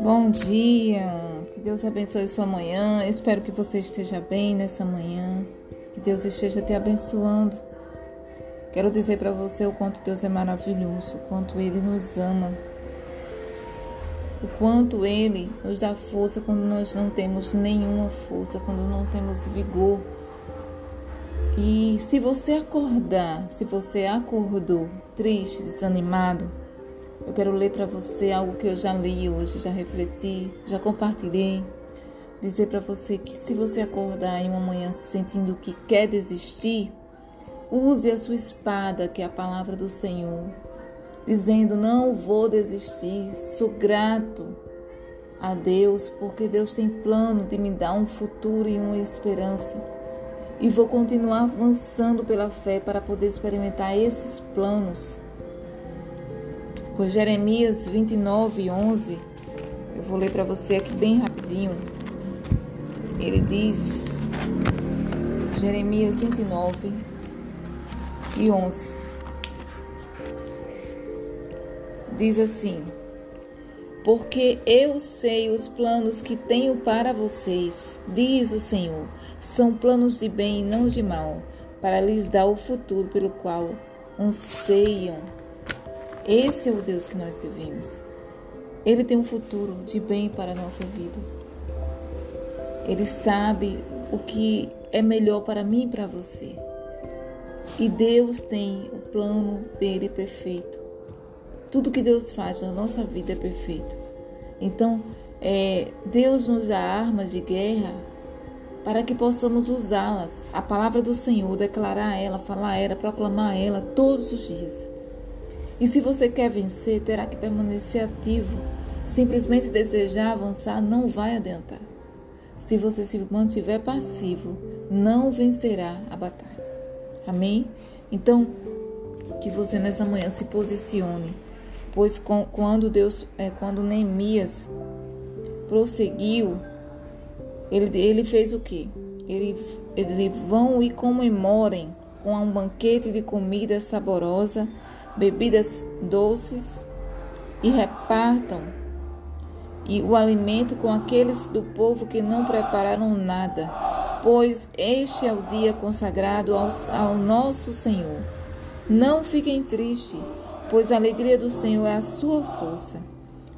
Bom dia, que Deus abençoe sua manhã. Eu espero que você esteja bem nessa manhã, que Deus esteja te abençoando. Quero dizer para você o quanto Deus é maravilhoso, o quanto Ele nos ama, o quanto Ele nos dá força quando nós não temos nenhuma força, quando não temos vigor. E se você acordar, se você acordou triste, desanimado, eu quero ler para você algo que eu já li hoje, já refleti, já compartilhei. Dizer para você que se você acordar em uma manhã sentindo que quer desistir, use a sua espada, que é a palavra do Senhor, dizendo: Não vou desistir, sou grato a Deus, porque Deus tem plano de me dar um futuro e uma esperança e vou continuar avançando pela fé para poder experimentar esses planos. Pois Jeremias 29, 11, eu vou ler para você aqui bem rapidinho. Ele diz, Jeremias 29 e 11, diz assim: Porque eu sei os planos que tenho para vocês, diz o Senhor são planos de bem e não de mal, para lhes dar o futuro pelo qual anseiam. Esse é o Deus que nós servimos. Ele tem um futuro de bem para a nossa vida. Ele sabe o que é melhor para mim e para você. E Deus tem o plano dele perfeito. Tudo que Deus faz na nossa vida é perfeito. Então, é, Deus nos dá armas de guerra para que possamos usá-las, a palavra do Senhor, declarar ela, falar ela, proclamar ela todos os dias. E se você quer vencer, terá que permanecer ativo. Simplesmente desejar avançar não vai adiantar. Se você se mantiver passivo, não vencerá a batalha. Amém? Então, que você nessa manhã se posicione, pois quando Deus, é, quando Neemias prosseguiu ele, ele fez o quê? Ele, ele vão e comemorem com um banquete de comida saborosa, bebidas doces e repartam e o alimento com aqueles do povo que não prepararam nada, pois este é o dia consagrado ao, ao nosso Senhor. Não fiquem tristes, pois a alegria do Senhor é a sua força.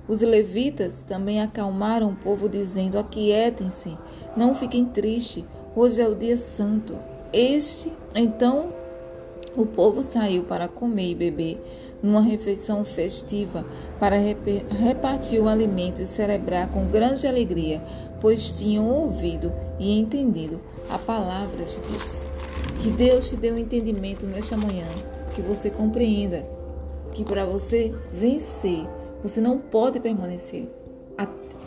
Os levitas também acalmaram o povo, dizendo: Aquietem-se, não fiquem tristes, hoje é o dia santo. Este, então, o povo saiu para comer e beber numa refeição festiva, para repartir o alimento e celebrar com grande alegria, pois tinham ouvido e entendido a palavra de Deus. Que Deus te dê um entendimento nesta manhã, que você compreenda que para você vencer você não pode permanecer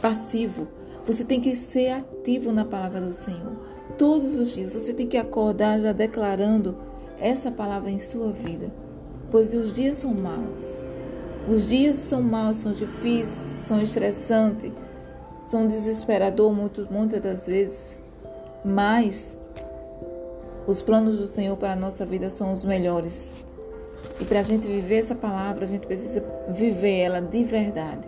passivo. Você tem que ser ativo na palavra do Senhor. Todos os dias você tem que acordar já declarando essa palavra em sua vida. Pois os dias são maus. Os dias são maus, são difíceis, são estressantes, são desesperadores muito, muitas das vezes. Mas os planos do Senhor para a nossa vida são os melhores. E para a gente viver essa palavra, a gente precisa viver ela de verdade,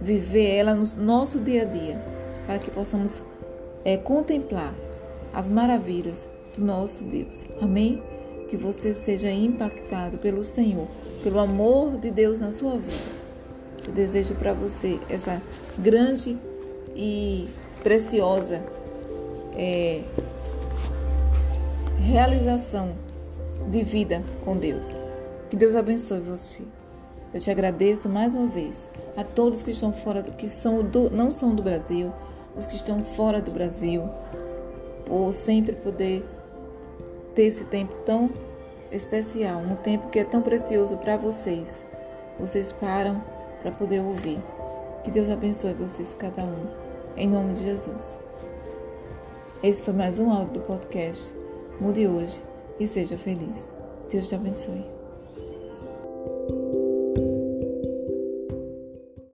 viver ela no nosso dia a dia, para que possamos é, contemplar as maravilhas do nosso Deus. Amém? Que você seja impactado pelo Senhor, pelo amor de Deus na sua vida. Eu desejo para você essa grande e preciosa é, realização de vida com Deus. Que Deus abençoe você. Eu te agradeço mais uma vez a todos que estão fora, que são do, não são do Brasil, os que estão fora do Brasil, por sempre poder ter esse tempo tão especial, um tempo que é tão precioso para vocês. Vocês param para poder ouvir. Que Deus abençoe vocês, cada um, em nome de Jesus. Esse foi mais um áudio do podcast. Mude hoje e seja feliz. Deus te abençoe.